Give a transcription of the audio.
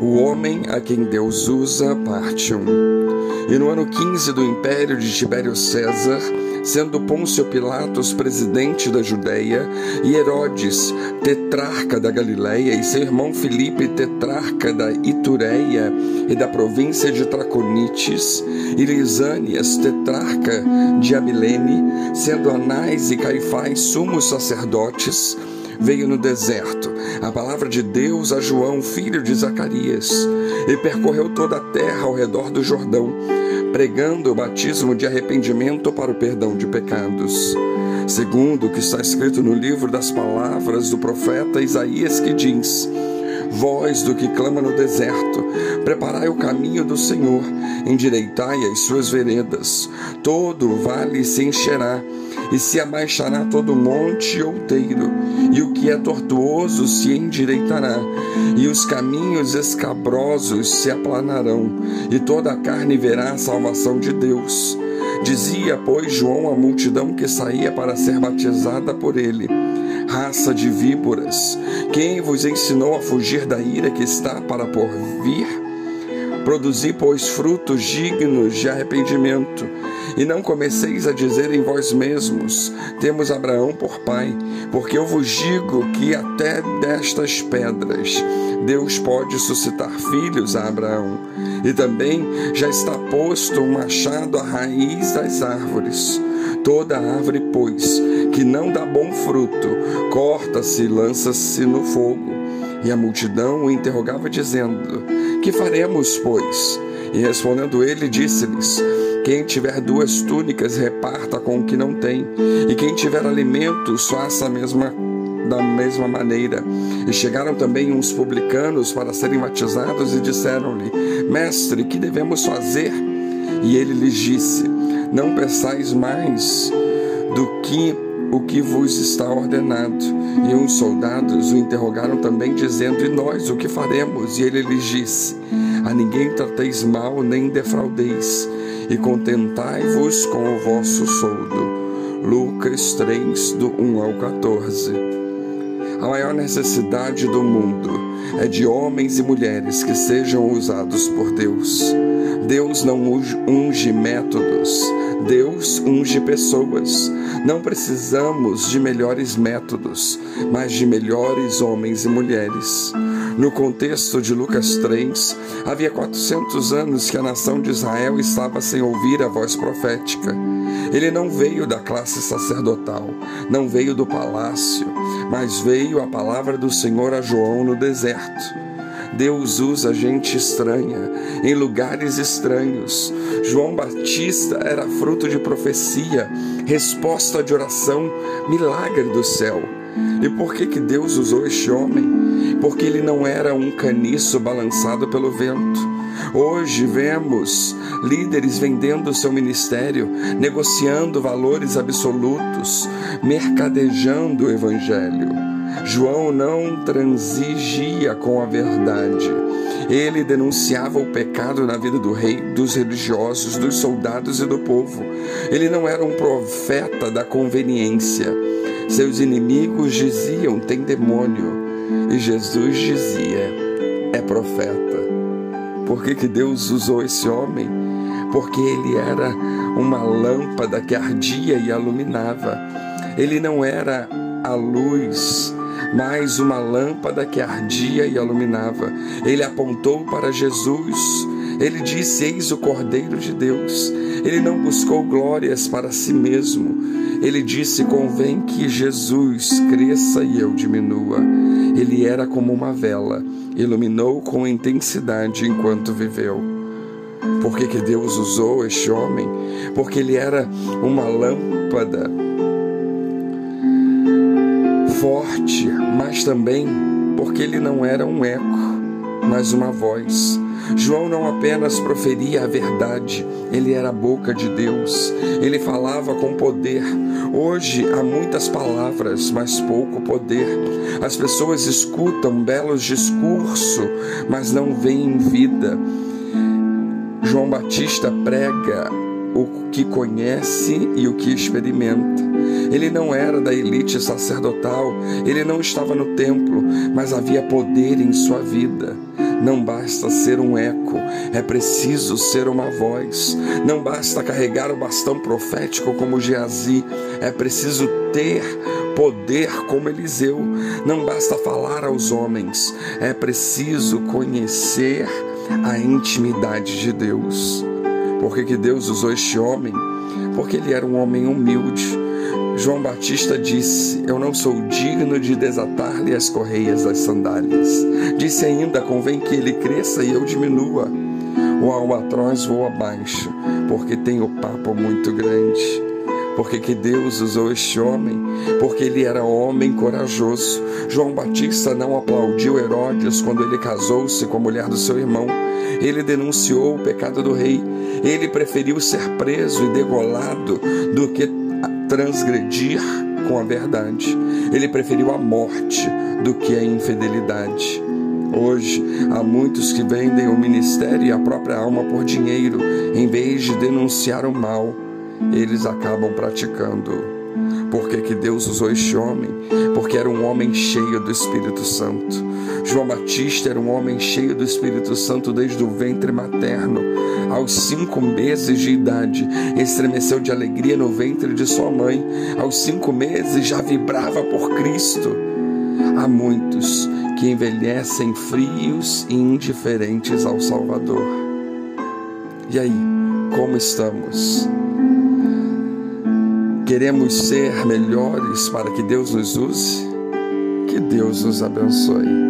O homem a quem Deus usa, parte 1. E no ano 15 do império de Tibério César, sendo Pôncio Pilatos presidente da Judéia, e Herodes, tetrarca da Galiléia, e seu irmão Filipe, tetrarca da Itureia e da província de Traconites, e Lisânias, tetrarca de Abilene, sendo Anás e Caifás sumos sacerdotes, veio no deserto a palavra de Deus a João, filho de Zacarias, e percorreu toda a terra ao redor do Jordão, pregando o batismo de arrependimento para o perdão de pecados. Segundo o que está escrito no livro das palavras do profeta Isaías, que diz: Voz do que clama no deserto, preparai o caminho do Senhor, endireitai as suas veredas, todo o vale se encherá e se abaixará todo monte outeiro, e o que é tortuoso se endireitará, e os caminhos escabrosos se aplanarão, e toda a carne verá a salvação de Deus. Dizia, pois, João à multidão que saía para ser batizada por ele: Raça de víboras, quem vos ensinou a fugir da ira que está para por vir? Produzi, pois, frutos dignos de arrependimento, e não comeceis a dizer em vós mesmos: Temos Abraão por pai, porque eu vos digo que até destas pedras Deus pode suscitar filhos a Abraão. E também já está posto um machado à raiz das árvores. Toda árvore, pois, que não dá bom fruto, corta-se e lança-se no fogo. E a multidão o interrogava, dizendo: Que faremos, pois? E respondendo ele, disse-lhes: Quem tiver duas túnicas, reparta com o que não tem, e quem tiver alimentos, faça a mesma da mesma maneira. E chegaram também uns publicanos para serem batizados e disseram-lhe: Mestre, que devemos fazer? E ele lhes disse: Não peçais mais do que o que vos está ordenado. E uns soldados o interrogaram também, dizendo: E nós o que faremos? E ele lhes disse: A ninguém trateis mal, nem defraudeis, e contentai-vos com o vosso soldo. Lucas 3, do 1 ao 14. A maior necessidade do mundo é de homens e mulheres que sejam usados por Deus. Deus não unge métodos, Deus unge pessoas. Não precisamos de melhores métodos, mas de melhores homens e mulheres. No contexto de Lucas 3, havia 400 anos que a nação de Israel estava sem ouvir a voz profética. Ele não veio da classe sacerdotal, não veio do palácio, mas veio a palavra do Senhor a João no deserto. Deus usa gente estranha em lugares estranhos. João Batista era fruto de profecia, resposta de oração, milagre do céu. E por que, que Deus usou este homem? Porque ele não era um caniço balançado pelo vento. Hoje vemos líderes vendendo seu ministério, negociando valores absolutos, mercadejando o evangelho. João não transigia com a verdade. Ele denunciava o pecado na vida do rei, dos religiosos, dos soldados e do povo. Ele não era um profeta da conveniência. Seus inimigos diziam: tem demônio. E Jesus dizia: é profeta. Por que, que Deus usou esse homem? Porque ele era uma lâmpada que ardia e iluminava. Ele não era a luz mais uma lâmpada que ardia e iluminava. Ele apontou para Jesus. Ele disse: Eis o Cordeiro de Deus. Ele não buscou glórias para si mesmo. Ele disse: Convém que Jesus cresça e eu diminua. Ele era como uma vela, iluminou com intensidade enquanto viveu. Por que, que Deus usou este homem? Porque ele era uma lâmpada forte, mas também porque ele não era um eco, mas uma voz. João não apenas proferia a verdade, ele era a boca de Deus, ele falava com poder. Hoje há muitas palavras, mas pouco poder. As pessoas escutam belos discursos, mas não veem vida. João Batista prega o que conhece e o que experimenta. Ele não era da elite sacerdotal, ele não estava no templo, mas havia poder em sua vida. Não basta ser um eco, é preciso ser uma voz. Não basta carregar o bastão profético como Geazi, é preciso ter poder como Eliseu. Não basta falar aos homens, é preciso conhecer a intimidade de Deus. Por que, que Deus usou este homem? Porque ele era um homem humilde. João Batista disse: Eu não sou digno de desatar-lhe as correias das sandálias. Disse ainda: Convém que ele cresça e eu diminua. O albatroz voa abaixo, porque tem o papo muito grande. Porque que Deus usou este homem? Porque ele era homem corajoso. João Batista não aplaudiu Herodes quando ele casou-se com a mulher do seu irmão. Ele denunciou o pecado do rei. Ele preferiu ser preso e degolado do que transgredir com a verdade. Ele preferiu a morte do que a infidelidade. Hoje, há muitos que vendem o ministério e a própria alma por dinheiro, em vez de denunciar o mal, eles acabam praticando. Por que, que Deus usou este homem? Porque era um homem cheio do Espírito Santo. João Batista era um homem cheio do Espírito Santo desde o ventre materno. Aos cinco meses de idade, estremeceu de alegria no ventre de sua mãe. Aos cinco meses já vibrava por Cristo. Há muitos que envelhecem frios e indiferentes ao Salvador. E aí, como estamos? Queremos ser melhores para que Deus nos use? Que Deus nos abençoe.